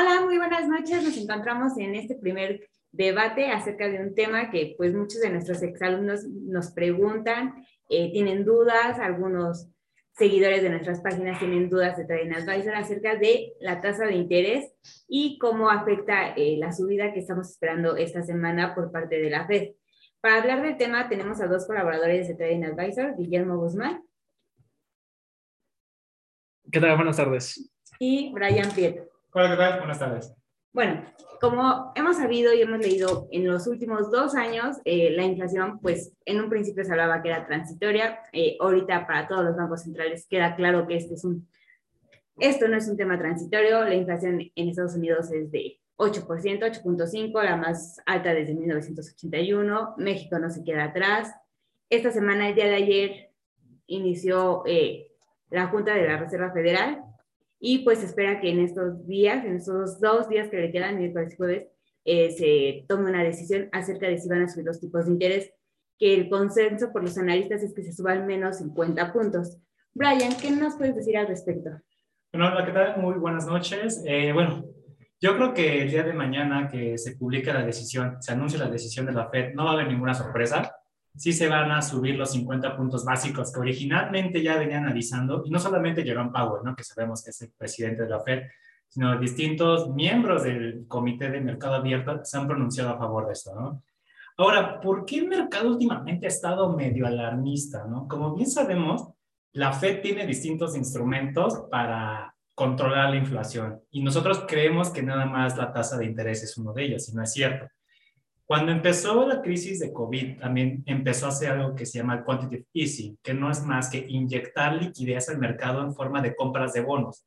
Hola, muy buenas noches. Nos encontramos en este primer debate acerca de un tema que pues muchos de nuestros exalumnos nos preguntan, eh, tienen dudas, algunos seguidores de nuestras páginas tienen dudas de Trading Advisor acerca de la tasa de interés y cómo afecta eh, la subida que estamos esperando esta semana por parte de la Fed. Para hablar del tema tenemos a dos colaboradores de Trading Advisor, Guillermo Guzmán. ¿Qué tal? Buenas tardes. Y Brian Pietro. Hola, ¿qué tal? Buenas tardes. Bueno, como hemos sabido y hemos leído en los últimos dos años, eh, la inflación, pues en un principio se hablaba que era transitoria. Eh, ahorita para todos los bancos centrales queda claro que este es un, esto no es un tema transitorio. La inflación en Estados Unidos es de 8%, 8.5, la más alta desde 1981. México no se queda atrás. Esta semana, el día de ayer, inició eh, la Junta de la Reserva Federal y pues espera que en estos días, en estos dos días que le quedan, miércoles y jueves, eh, se tome una decisión acerca de si van a subir los tipos de interés, que el consenso por los analistas es que se suba al menos 50 puntos. Brian, ¿qué nos puedes decir al respecto? Bueno, hola, ¿qué tal? Muy buenas noches. Eh, bueno, yo creo que el día de mañana que se publique la decisión, se anuncie la decisión de la FED, no va a haber ninguna sorpresa sí se van a subir los 50 puntos básicos que originalmente ya venían analizando, y no solamente Jerome Powell, ¿no? que sabemos que es el presidente de la Fed, sino distintos miembros del Comité de Mercado Abierto se han pronunciado a favor de esto. ¿no? Ahora, ¿por qué el mercado últimamente ha estado medio alarmista? ¿no? Como bien sabemos, la Fed tiene distintos instrumentos para controlar la inflación y nosotros creemos que nada más la tasa de interés es uno de ellos, y no es cierto. Cuando empezó la crisis de COVID, también empezó a hacer algo que se llama quantitative easing, que no es más que inyectar liquidez al mercado en forma de compras de bonos.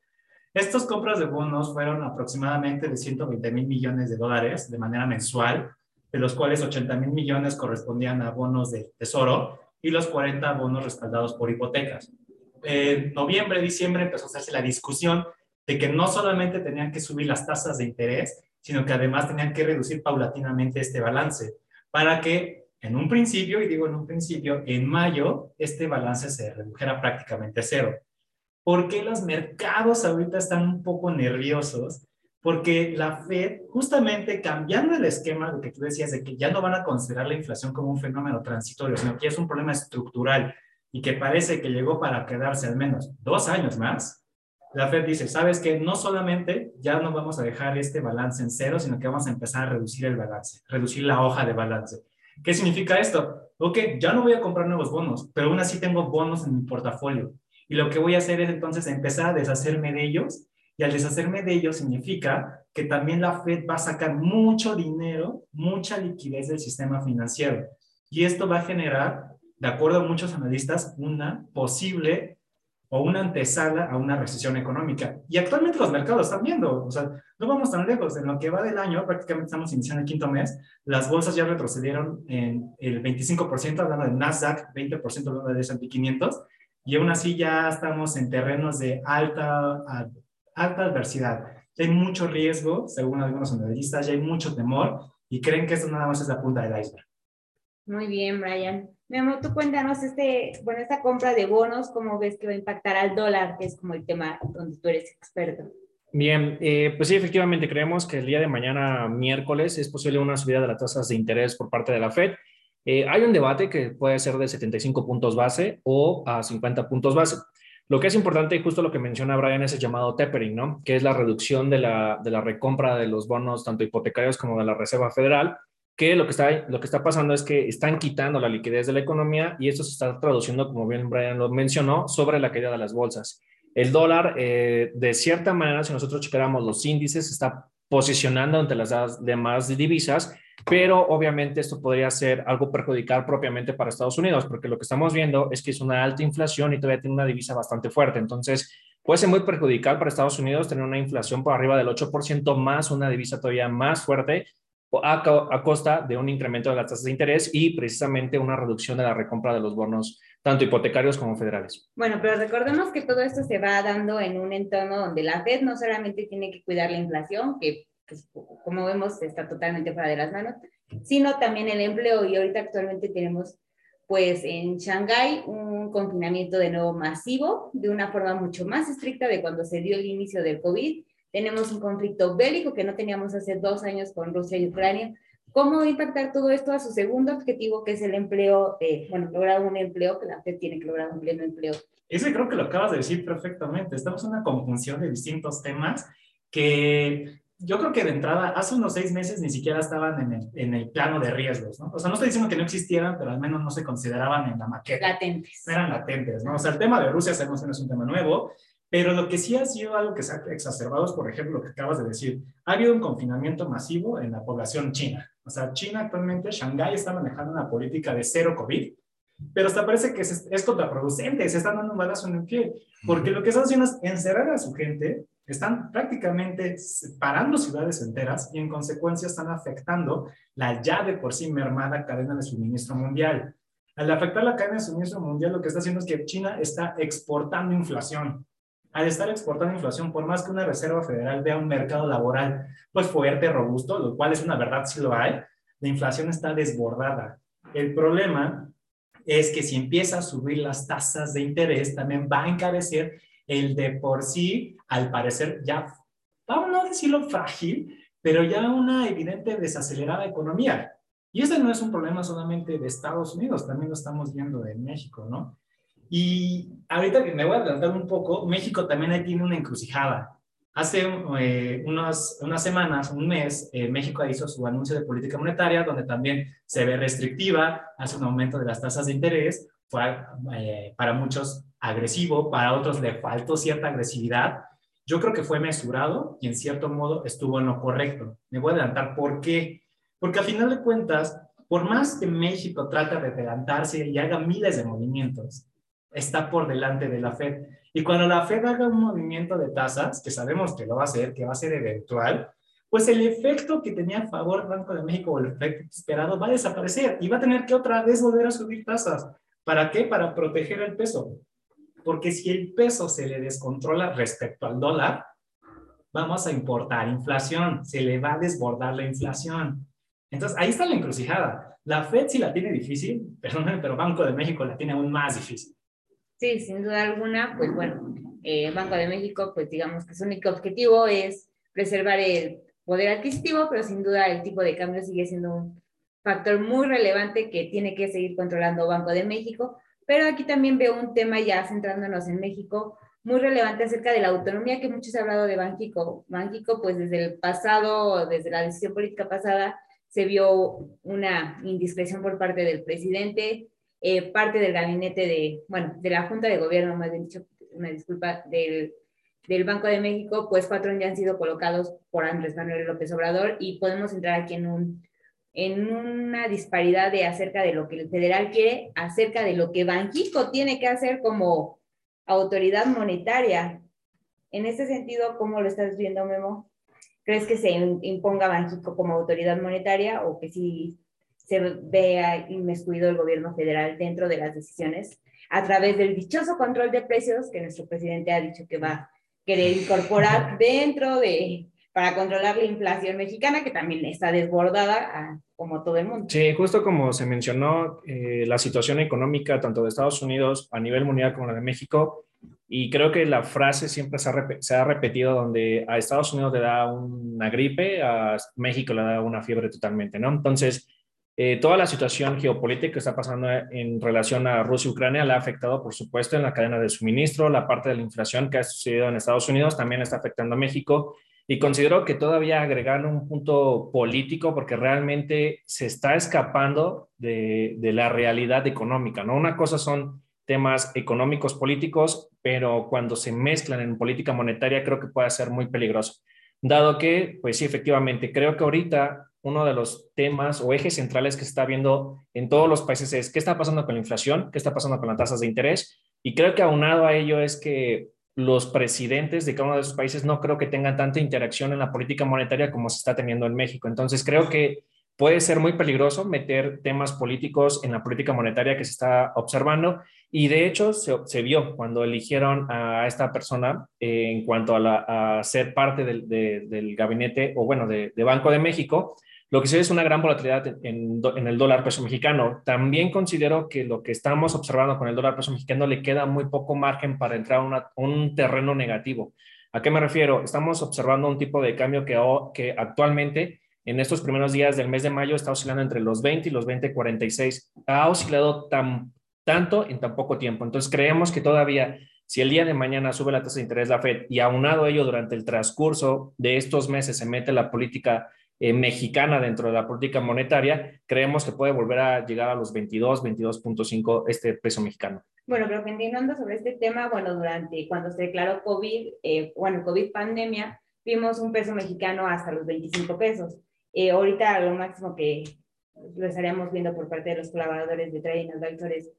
Estas compras de bonos fueron aproximadamente de 120 mil millones de dólares de manera mensual, de los cuales 80 mil millones correspondían a bonos de tesoro y los 40 bonos respaldados por hipotecas. En noviembre, diciembre empezó a hacerse la discusión de que no solamente tenían que subir las tasas de interés, sino que además tenían que reducir paulatinamente este balance para que en un principio, y digo en un principio, en mayo, este balance se redujera prácticamente a cero. ¿Por qué los mercados ahorita están un poco nerviosos? Porque la Fed, justamente cambiando el esquema, lo que tú decías, de que ya no van a considerar la inflación como un fenómeno transitorio, sino que es un problema estructural y que parece que llegó para quedarse al menos dos años más, la Fed dice, sabes que no solamente ya no vamos a dejar este balance en cero, sino que vamos a empezar a reducir el balance, reducir la hoja de balance. ¿Qué significa esto? Ok, ya no voy a comprar nuevos bonos, pero aún así tengo bonos en mi portafolio. Y lo que voy a hacer es entonces empezar a deshacerme de ellos. Y al deshacerme de ellos significa que también la Fed va a sacar mucho dinero, mucha liquidez del sistema financiero. Y esto va a generar, de acuerdo a muchos analistas, una posible o una antesala a una recesión económica. Y actualmente los mercados están viendo, o sea, no vamos tan lejos. En lo que va del año, prácticamente estamos iniciando el quinto mes, las bolsas ya retrocedieron en el 25%, hablando de Nasdaq, 20% hablando de S&P 500, y aún así ya estamos en terrenos de alta, alta adversidad. Ya hay mucho riesgo, según algunos analistas, ya hay mucho temor, y creen que esto nada más es la punta del iceberg. Muy bien, Brian. Mi amor, tú cuéntanos este, bueno, esta compra de bonos, ¿cómo ves que va a impactar al dólar, que es como el tema donde tú eres experto? Bien, eh, pues sí, efectivamente creemos que el día de mañana, miércoles, es posible una subida de las tasas de interés por parte de la Fed. Eh, hay un debate que puede ser de 75 puntos base o a 50 puntos base. Lo que es importante, y justo lo que menciona Brian, es el llamado tapering, ¿no? Que es la reducción de la, de la recompra de los bonos, tanto hipotecarios como de la Reserva Federal, que lo que, está, lo que está pasando es que están quitando la liquidez de la economía y eso se está traduciendo, como bien Brian lo mencionó, sobre la caída de las bolsas. El dólar, eh, de cierta manera, si nosotros checáramos los índices, está posicionando ante las demás divisas, pero obviamente esto podría ser algo perjudicial propiamente para Estados Unidos, porque lo que estamos viendo es que es una alta inflación y todavía tiene una divisa bastante fuerte. Entonces, puede ser muy perjudicial para Estados Unidos tener una inflación por arriba del 8% más una divisa todavía más fuerte a, costa de un incremento de las tasas de interés y precisamente una reducción de la recompra de los bonos, tanto hipotecarios como federales. Bueno, pero recordemos que todo esto se va dando en un entorno donde la Fed no solamente tiene que cuidar la inflación, que como vemos está totalmente fuera de las manos, sino también el empleo. Y ahorita actualmente tenemos pues en Shanghái un confinamiento de nuevo masivo, de una forma mucho más estricta de cuando se dio el inicio del COVID tenemos un conflicto bélico que no teníamos hace dos años con Rusia y Ucrania. ¿Cómo va a impactar todo esto a su segundo objetivo, que es el empleo, eh, bueno, lograr un empleo, que la FED tiene que lograr un pleno empleo? Ese creo que lo acabas de decir perfectamente. Estamos en una conjunción de distintos temas que yo creo que de entrada, hace unos seis meses ni siquiera estaban en el, en el, plano de riesgos, ¿no? O sea, no estoy diciendo que no existieran, pero al menos no se consideraban en la maqueta. Latentes. eran latentes, ¿no? O sea, el tema de Rusia sabemos que no es un tema nuevo, pero lo que sí ha sido algo que se ha exacerbado es, por ejemplo, lo que acabas de decir. Ha habido un confinamiento masivo en la población china. O sea, China actualmente, Shanghái está manejando una política de cero COVID, pero hasta parece que es, es contraproducente, se están dando un balazo en el pie, porque lo que están haciendo es encerrar a su gente están prácticamente separando ciudades enteras y en consecuencia están afectando la ya de por sí mermada cadena de suministro mundial. Al afectar la cadena de suministro mundial, lo que está haciendo es que China está exportando inflación. Al estar exportando inflación, por más que una Reserva Federal vea un mercado laboral pues fuerte, robusto, lo cual es una verdad, si lo hay, la inflación está desbordada. El problema es que si empieza a subir las tasas de interés, también va a encarecer el de por sí, al parecer, ya, vamos a no decirlo frágil, pero ya una evidente desacelerada economía. Y ese no es un problema solamente de Estados Unidos, también lo estamos viendo en México, ¿no? Y ahorita que me voy a adelantar un poco, México también ahí tiene una encrucijada. Hace eh, unas, semanas, un mes, eh, México hizo su anuncio de política monetaria, donde también se ve restrictiva, hace un aumento de las tasas de interés, fue eh, para muchos agresivo, para otros le faltó cierta agresividad. Yo creo que fue mesurado y en cierto modo estuvo en lo correcto. Me voy a adelantar. ¿Por qué? Porque a final de cuentas, por más que México trate de adelantarse y haga miles de movimientos, está por delante de la Fed. Y cuando la Fed haga un movimiento de tasas, que sabemos que lo va a hacer, que va a ser eventual, pues el efecto que tenía a favor Banco de México o el efecto esperado va a desaparecer y va a tener que otra vez volver a subir tasas. ¿Para qué? Para proteger el peso. Porque si el peso se le descontrola respecto al dólar, vamos a importar inflación, se le va a desbordar la inflación. Entonces, ahí está la encrucijada. La Fed sí la tiene difícil, perdónenme, pero Banco de México la tiene aún más difícil. Sí, sin duda alguna, pues bueno, eh, Banco de México, pues digamos que su único objetivo es preservar el poder adquisitivo, pero sin duda el tipo de cambio sigue siendo un factor muy relevante que tiene que seguir controlando Banco de México, pero aquí también veo un tema ya centrándonos en México muy relevante acerca de la autonomía que muchos han hablado de Banquico. Banquico, pues desde el pasado, desde la decisión política pasada, se vio una indiscreción por parte del presidente, eh, parte del gabinete de, bueno, de la Junta de Gobierno, más bien dicho, una disculpa, del, del Banco de México, pues cuatro ya han sido colocados por Andrés Manuel López Obrador y podemos entrar aquí en un en una disparidad de acerca de lo que el federal quiere, acerca de lo que Banjico tiene que hacer como autoridad monetaria. En ese sentido, ¿cómo lo estás viendo, Memo? ¿Crees que se imponga Banjico como autoridad monetaria o que sí se vea inmiscuido el gobierno federal dentro de las decisiones a través del dichoso control de precios que nuestro presidente ha dicho que va a querer incorporar dentro de para controlar la inflación mexicana, que también está desbordada como todo el mundo. Sí, justo como se mencionó, eh, la situación económica tanto de Estados Unidos a nivel mundial como la de México, y creo que la frase siempre se ha, se ha repetido donde a Estados Unidos le da una gripe, a México le da una fiebre totalmente, ¿no? Entonces, eh, toda la situación geopolítica que está pasando en relación a Rusia y Ucrania la ha afectado, por supuesto, en la cadena de suministro, la parte de la inflación que ha sucedido en Estados Unidos también está afectando a México y considero que todavía agregar un punto político porque realmente se está escapando de, la realidad económica, ¿no? Una cosa son temas económicos políticos, pero cuando se mezclan en política monetaria creo que puede ser muy peligroso. Dado que, pues sí, efectivamente, creo que ahorita uno de los temas o ejes centrales que se está viendo en todos los países es qué está pasando con la inflación, qué está pasando con las tasas de interés. Y creo que aunado a ello es que los presidentes de cada uno de esos países no creo que tengan tanta interacción en la política monetaria como se está teniendo en México. Entonces creo que puede ser muy peligroso meter temas políticos en la política monetaria que se está observando y de hecho se, vio cuando eligieron a esta persona eh, en cuanto a, ser parte del, gabinete o bueno, de Banco de México lo que sí es una gran volatilidad en, el dólar peso mexicano. También considero que lo que estamos observando con el dólar peso mexicano le queda muy poco margen para entrar a un terreno negativo. ¿A qué me refiero? Estamos observando un tipo de cambio que, que actualmente en estos primeros días del mes de mayo está oscilando entre los 20 y los 20.46. Ha oscilado tan, tanto en tan poco tiempo. Entonces creemos que todavía si el día de mañana sube la tasa de interés la Fed y aunado ello durante el transcurso de estos meses se mete la política eh, mexicana dentro de la política monetaria, creemos que puede volver a llegar a los 22, 22.5 este peso mexicano. Bueno, pero continuando sobre este tema, bueno, durante cuando se declaró COVID, eh, bueno, COVID pandemia, vimos un peso mexicano hasta los 25 pesos. Eh, ahorita lo máximo que lo estaríamos viendo por parte de los colaboradores de Trading Advisors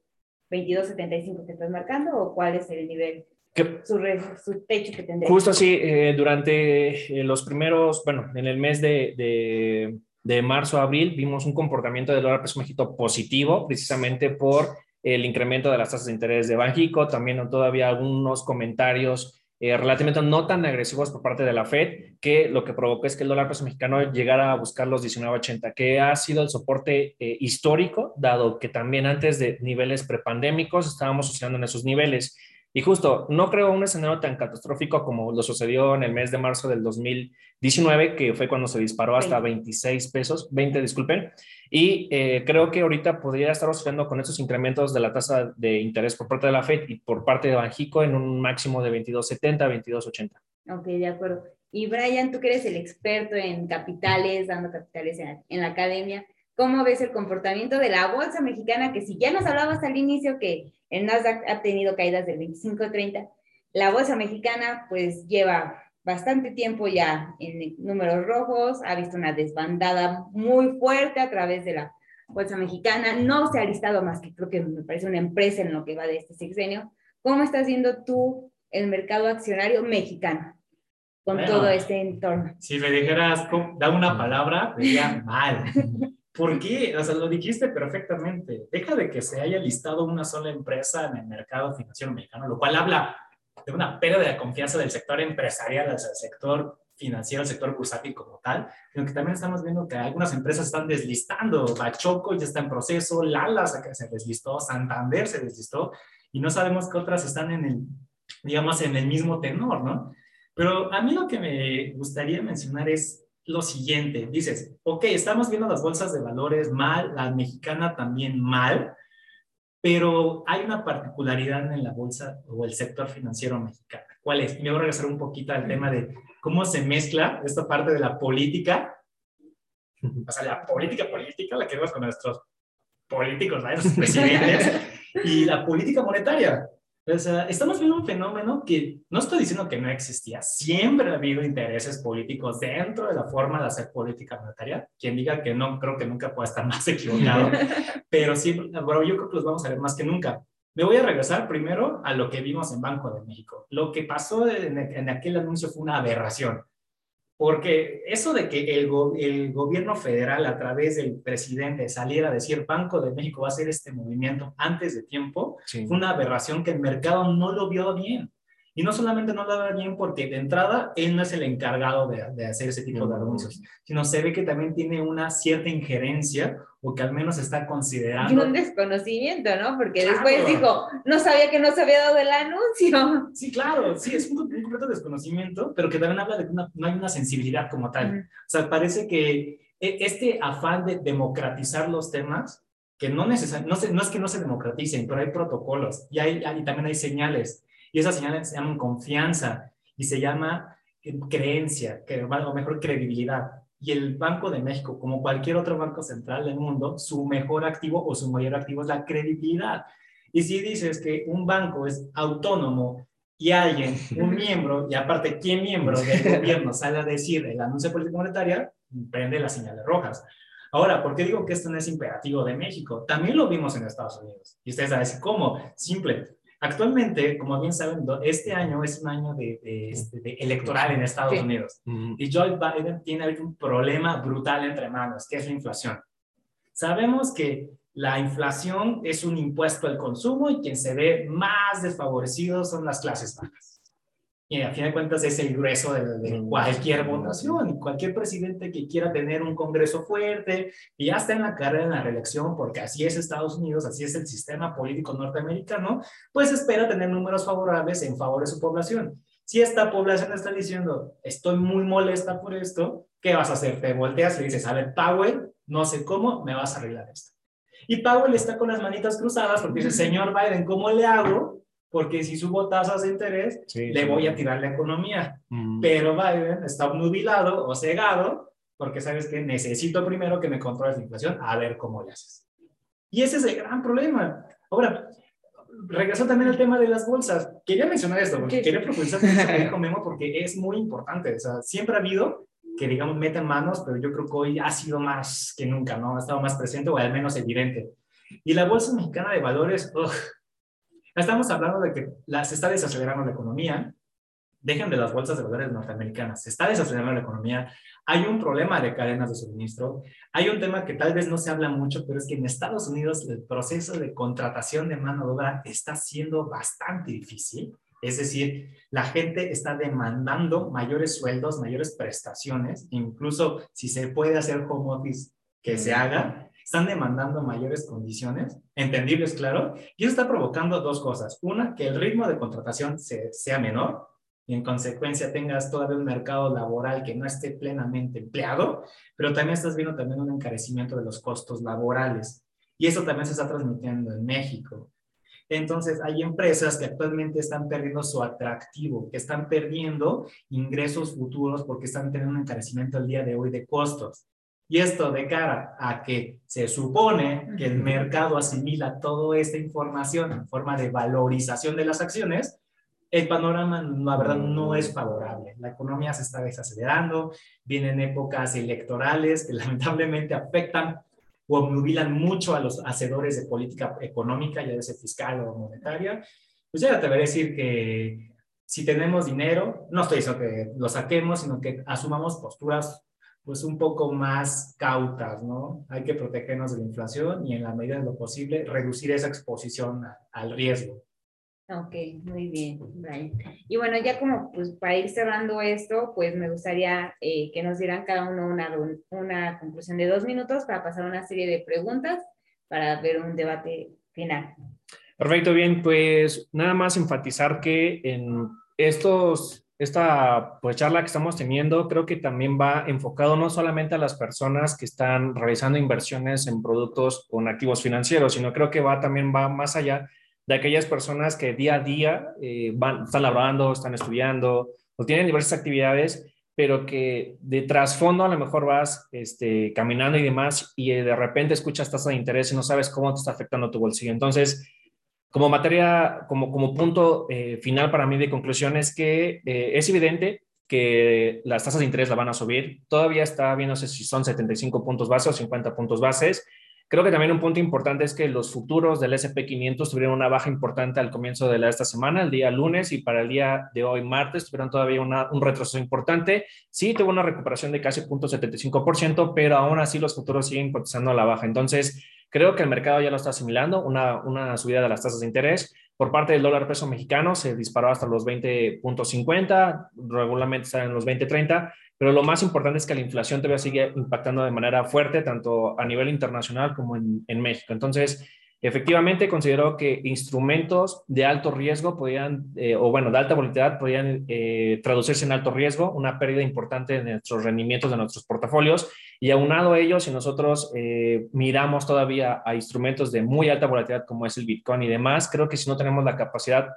22.75 que estás marcando o cuál es el nivel su, su, techo que tendría. Justo así, eh, durante eh, los primeros, bueno, en el mes de, de, de marzo a abril, vimos un comportamiento del dólar peso mexicano positivo, precisamente por el incremento de las tasas de interés de Banjico, también todavía algunos comentarios eh, relativamente no tan agresivos por parte de la Fed, que lo que provocó es que el dólar peso mexicano llegara a buscar los 19.80, que ha sido el soporte histórico, dado que también antes de niveles prepandémicos estábamos oscilando en esos niveles. Y justo, no creo un escenario tan catastrófico como lo sucedió en el mes de marzo del 2019, que fue cuando se disparó hasta 26 pesos, 20, disculpen. Y eh, creo que ahorita podría estar oscilando con esos incrementos de la tasa de interés por parte de la FED y por parte de Banjico en un máximo de 22.70, 22.80. Ok, de acuerdo. Y Brian, tú que eres el experto en capitales, dando capitales en, en la academia, ¿cómo ves el comportamiento de la bolsa mexicana? Que si ya nos hablabas al inicio que el Nasdaq ha tenido caídas del 25-30. La bolsa mexicana pues lleva bastante tiempo ya en números rojos, ha visto una desbandada muy fuerte a través de la bolsa mexicana, no se ha listado más que creo que me parece una empresa en lo que va de este sexenio. ¿Cómo estás viendo tú el mercado accionario mexicano con todo este entorno? Si me dijeras, da una palabra, diría mal. ¿Por qué? O sea, lo dijiste perfectamente. Deja de que se haya listado una sola empresa en el mercado financiero mexicano, lo cual habla de una pérdida de confianza del sector empresarial, del sector financiero, el sector bursátil como tal, sino que también estamos viendo que algunas empresas están deslistando. Bachoco ya está en proceso, Lala se deslistó, Santander se deslistó, y no sabemos qué otras están en el, digamos, en el mismo tenor, ¿no? Pero a mí lo que me gustaría mencionar es lo siguiente, dices, ok, estamos viendo las bolsas de valores mal, la mexicana también mal, pero hay una particularidad en la bolsa o el sector financiero mexicano. ¿Cuál es? me voy a regresar un poquito al tema de cómo se mezcla esta parte de la política, o sea, la política política, la que vemos con nuestros políticos, nuestros presidentes, y la política monetaria. O sea, estamos viendo un fenómeno que no estoy diciendo que no existía, siempre ha habido intereses políticos dentro de la forma de hacer política monetaria. Quien diga que no, creo que nunca puede estar más equivocado, pero sí, bueno, yo creo que los vamos a ver más que nunca. Me voy a regresar primero a lo que vimos en Banco de México. Lo que pasó en, en aquel anuncio fue una aberración. Porque eso de que el, el, gobierno federal a través del presidente saliera a decir Banco de México va a hacer este movimiento antes de tiempo, fue una aberración que el mercado no lo vio bien. Y no solamente no lo vio bien porque de entrada él no es el encargado de, de hacer ese tipo de anuncios, sino se ve que también tiene una cierta injerencia o que al menos está considerando. Y un desconocimiento, ¿no? Porque después dijo, no sabía que no se había dado el anuncio. Sí, claro, sí, es un, completo desconocimiento, pero que también habla de que no hay una sensibilidad como tal. O sea, parece que e, este afán de democratizar los temas, que no, neces no, no es que no se democraticen, pero hay protocolos y, hay, y también hay señales, y esas señales se llaman confianza y se llama eh, creencia, que, o mejor credibilidad y el Banco de México, como cualquier otro banco central del mundo, su mejor activo o su mayor activo es la credibilidad. Y si dices que un banco es autónomo y alguien, un miembro, y aparte, ¿quién miembro del gobierno sale a decir el anuncio de política monetaria? Prende las señales rojas. Ahora, ¿por qué digo que esto no es imperativo de México? También lo vimos en Estados Unidos. Y ustedes saben ¿cómo? Simple. Actualmente, como bien saben, este año es un año de, este, electoral en Estados Unidos. Y Joe Biden tiene un problema brutal entre manos, que es la inflación. Sabemos que la inflación es un impuesto al consumo y quien se ve más desfavorecido son las clases bajas y a fin de cuentas es el grueso de, cualquier votación y cualquier presidente que quiera tener un Congreso fuerte y ya está en la carrera en la reelección porque así es Estados Unidos, así es el sistema político norteamericano, pues espera tener números favorables en favor de su población. Si esta población está diciendo, estoy muy molesta por esto, ¿qué vas a hacer? Te volteas y dices, a ver, Powell, no sé cómo, me vas a arreglar esto. Y Powell está con las manitas cruzadas porque dice, señor Biden, ¿cómo le hago? Porque si subo tasas de interés, le voy a tirar la economía. Pero Biden está obnubilado o cegado porque sabes que necesito primero que me controles la inflación, a ver cómo le haces. Y ese es el gran problema. Ahora, regreso también al tema de las bolsas. Quería mencionar esto, porque quería profundizar en dijo Memo, porque es muy importante. O sea, siempre ha habido que, digamos, meten manos, pero yo creo que hoy ha sido más que nunca, ¿no? Ha estado más presente o al menos evidente. Y la Bolsa Mexicana de Valores, estamos hablando de que la, se está desacelerando la economía, dejen de las bolsas de valores norteamericanas, se está desacelerando la economía, hay un problema de cadenas de suministro, hay un tema que tal vez no se habla mucho, pero es que en Estados Unidos el proceso de contratación de mano de obra está siendo bastante difícil. Es decir, la gente está demandando mayores sueldos, mayores prestaciones, incluso si se puede hacer home office, que se haga, están demandando mayores condiciones, entendibles, claro, y eso está provocando dos cosas. Una, que el ritmo de contratación sea menor, y en consecuencia tengas todavía un mercado laboral que no esté plenamente empleado, pero también estás viendo también un encarecimiento de los costos laborales. Y eso también se está transmitiendo en México. Entonces, hay empresas que actualmente están perdiendo su atractivo, que están perdiendo ingresos futuros porque están teniendo un encarecimiento el día de hoy de costos. Y esto de cara a que se supone que el mercado asimila toda esta información en forma de valorización de las acciones, el panorama, la verdad, no es favorable. La economía se está desacelerando, vienen épocas electorales que lamentablemente afectan o obnubilan mucho a los hacedores de política económica, ya sea fiscal o monetaria. Pues ya te voy a decir que si tenemos dinero, no estoy diciendo que lo saquemos, sino que asumamos posturas pues un poco más cautas, ¿no? Hay que protegernos de la inflación y en la medida de lo posible reducir esa exposición al riesgo. Ok, muy bien, Brian. Y bueno, ya como pues para ir cerrando esto, pues me gustaría eh, que nos dieran cada uno una, una conclusión de dos minutos para pasar una serie de preguntas para ver un debate final. Perfecto, bien, pues nada más enfatizar que en estos, esta pues, charla que estamos teniendo creo que también va enfocado no solamente a las personas que están realizando inversiones en productos con activos financieros, sino creo que va también va más allá de aquellas personas que día a día eh, van, están laborando, están estudiando o tienen diversas actividades, pero que de trasfondo a lo mejor vas este, caminando y demás y de repente escuchas tasa de interés y no sabes cómo te está afectando tu bolsillo. Entonces, como materia, como, como punto eh, final para mí de conclusión es que eh, es evidente que las tasas de interés la van a subir. Todavía está viéndose si son 75 puntos base o 50 puntos bases Creo que también un punto importante es que los futuros del SP500 tuvieron una baja importante al comienzo de esta semana, el día lunes, y para el día de hoy, martes, tuvieron todavía un retroceso importante. Sí, tuvo una recuperación de casi 0.75%, pero aún así los futuros siguen cotizando a la baja. Entonces, creo que el mercado ya lo está asimilando, una, una subida de las tasas de interés. Por parte del dólar peso mexicano se disparó hasta los 20.50, regularmente está en los 20.30 pero lo más importante es que la inflación todavía sigue impactando de manera fuerte, tanto a nivel internacional como en, México. Entonces, efectivamente, considero que instrumentos de alto riesgo podían, eh, o bueno, de alta volatilidad, podían eh, traducirse en alto riesgo, una pérdida importante en nuestros rendimientos de nuestros portafolios. Y aunado a ello, si nosotros eh, miramos todavía a instrumentos de muy alta volatilidad como es el Bitcoin y demás, creo que si no tenemos la capacidad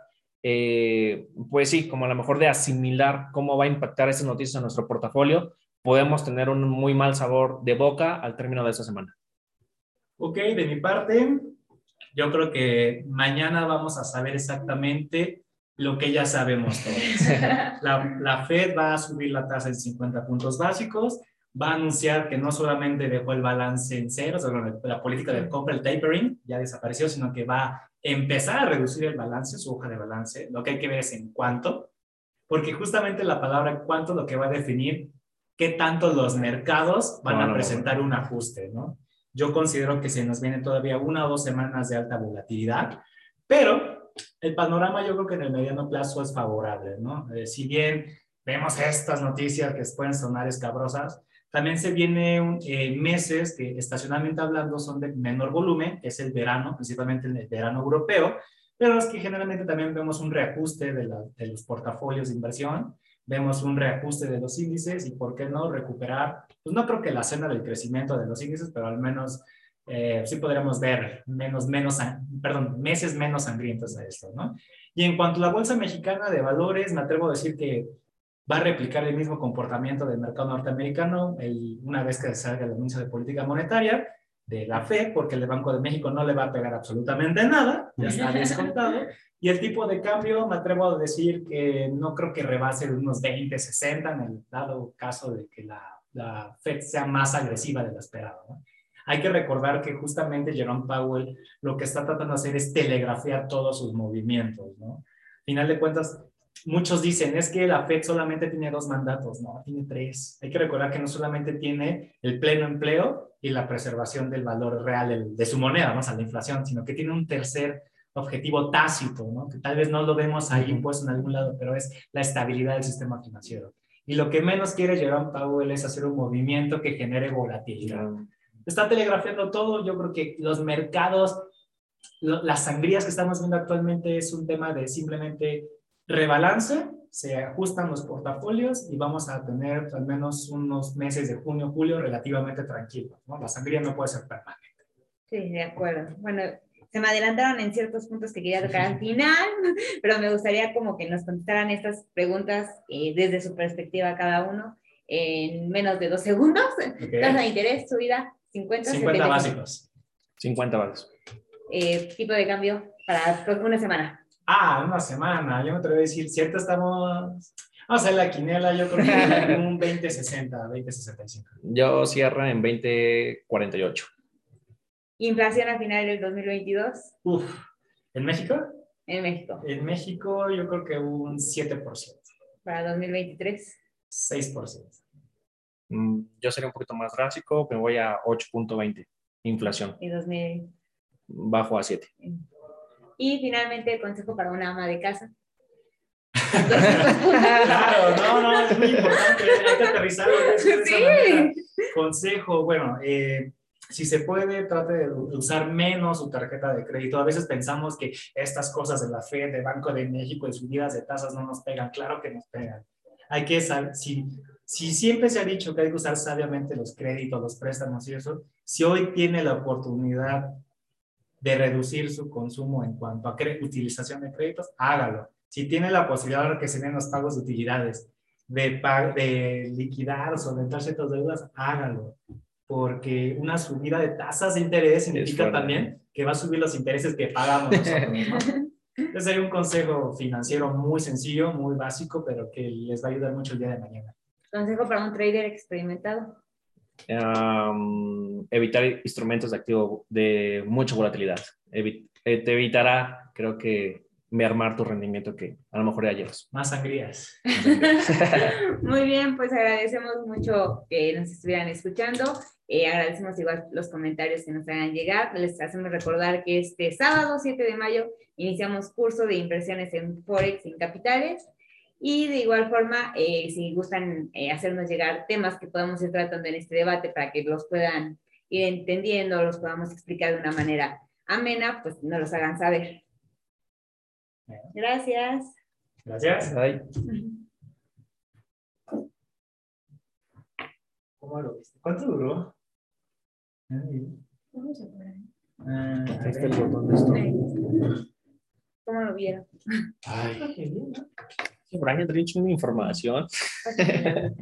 eh, pues sí, como a lo mejor de asimilar cómo va a impactar estas noticias en nuestro portafolio, podemos tener un muy mal sabor de boca al término de esta semana. Ok, de mi parte, yo creo que mañana vamos a saber exactamente lo que ya sabemos todos. La, la Fed va a subir la tasa en 50 puntos básicos, va a anunciar que no solamente dejó el balance en cero, o sea, la política de compra, el tapering, ya desapareció, sino que va empezar a reducir el balance, su hoja de balance, lo que hay que ver es en cuánto, porque justamente la palabra cuánto lo que va a definir qué tanto los mercados van a presentar un ajuste, ¿no? Yo considero que se nos viene todavía una o dos semanas de alta volatilidad, pero el panorama yo creo que en el mediano plazo es favorable, ¿no? Eh, si bien vemos estas noticias que pueden sonar escabrosas, también se vienen eh, meses que estacionalmente hablando son de menor volumen, que es el verano, principalmente en el verano europeo, pero es que generalmente también vemos un reajuste de, de los portafolios de inversión, vemos un reajuste de los índices y por qué no recuperar, pues no creo que la senda del crecimiento de los índices, pero al menos eh, sí podríamos ver menos, menos, perdón, meses menos sangrientos a esto, ¿no? Y en cuanto a la Bolsa Mexicana de Valores, me atrevo a decir que va a replicar el mismo comportamiento del mercado norteamericano el, una vez que salga el anuncio de política monetaria de la FED, porque el Banco de México no le va a pegar absolutamente nada, ya está descontado. Y el tipo de cambio, me atrevo a decir que no creo que rebase unos 20, 60 en el dado caso de que la, la Fed sea más agresiva de lo esperado. ¿no? Hay que recordar que justamente Jerome Powell lo que está tratando de hacer es telegrafiar todos sus movimientos, ¿no? Final de cuentas, muchos dicen, es que la Fed solamente tiene dos mandatos, no, tiene tres. Hay que recordar que no solamente tiene el pleno empleo y la preservación del valor real de su moneda, ¿no? o sea, la inflación, sino que tiene un tercer objetivo tácito, ¿no? que tal vez no lo vemos ahí impuesto en algún lado, pero es la estabilidad del sistema financiero. Y lo que menos quiere Jerome Powell es hacer un movimiento que genere volatilidad está telegrafiando todo. Yo creo que los mercados, las sangrías que estamos viendo actualmente es un tema de simplemente rebalance, se ajustan los portafolios y vamos a tener al menos unos meses de junio, julio relativamente tranquilos. ¿no? La sangría no puede ser permanente. Sí, de acuerdo. Bueno, se me adelantaron en ciertos puntos que quería tocar al final, pero me gustaría como que nos contestaran estas preguntas eh, desde su perspectiva cada uno en menos de dos segundos. Okay. Tasa de interés, subida, 50, 50 básicos. 50 básicos. Eh, tipo de cambio para una semana. Ah, una semana. Yo me atrevo a decir, cierto, estamos. Vamos a hacer la quinela, yo creo que en un 20-60, 20-65. Yo cierro en 20-48. ¿Inflación a final del 2022? Uf. ¿En México? En México. En México, yo creo que un 7%. ¿Para 2023? 6%. Mm, yo sería un poquito más drástico, me voy a 8.20, inflación. Y 2000. Bajo a 7. Y finalmente, consejo para una ama de casa. claro, no, no, es muy importante, hay que aterrizar. Sí. Consejo, bueno, eh, si se puede, trate de usar menos su tarjeta de crédito. A veces pensamos que estas cosas de la FED, de Banco de México, de subidas de tasas no nos pegan. Claro que nos pegan. Hay que saber, si si siempre se ha dicho que hay que usar sabiamente los créditos, los préstamos y eso, si hoy tiene la oportunidad de reducir su consumo en cuanto a utilización de créditos, hágalo. Si tiene la posibilidad de que se den los pagos de utilidades, de, de liquidar o solventar ciertas deudas, hágalo. Porque una subida de tasas de interés significa también que va a subir los intereses que pagamos nosotros. ¿no? Entonces hay un consejo financiero muy sencillo, muy básico, pero que les va a ayudar mucho el día de mañana. Consejo para un trader experimentado. evitar instrumentos de activo de mucha volatilidad. Eh, te evitará, creo que, mermar tu rendimiento que a lo mejor ya llevas. Más sangrías. Muy bien, pues agradecemos mucho que nos estuvieran escuchando. Eh, agradecemos igual los comentarios que nos hagan llegar. Les hacemos recordar que este sábado 7 de mayo iniciamos curso de inversiones en Forex en capitales. Y de igual forma, eh, si gustan eh, hacernos llegar temas que podamos ir tratando en este debate para que los puedan ir entendiendo, los podamos explicar de una manera amena, pues nos los hagan saber. Gracias. Gracias. Bye. ¿Cómo lo viste? ¿Cuánto duró? ¿Cómo se Ah, Ahí está el botón de esto. ¿Cómo lo vieron? Ay, qué bien, ¿no? Brian Rich, una información.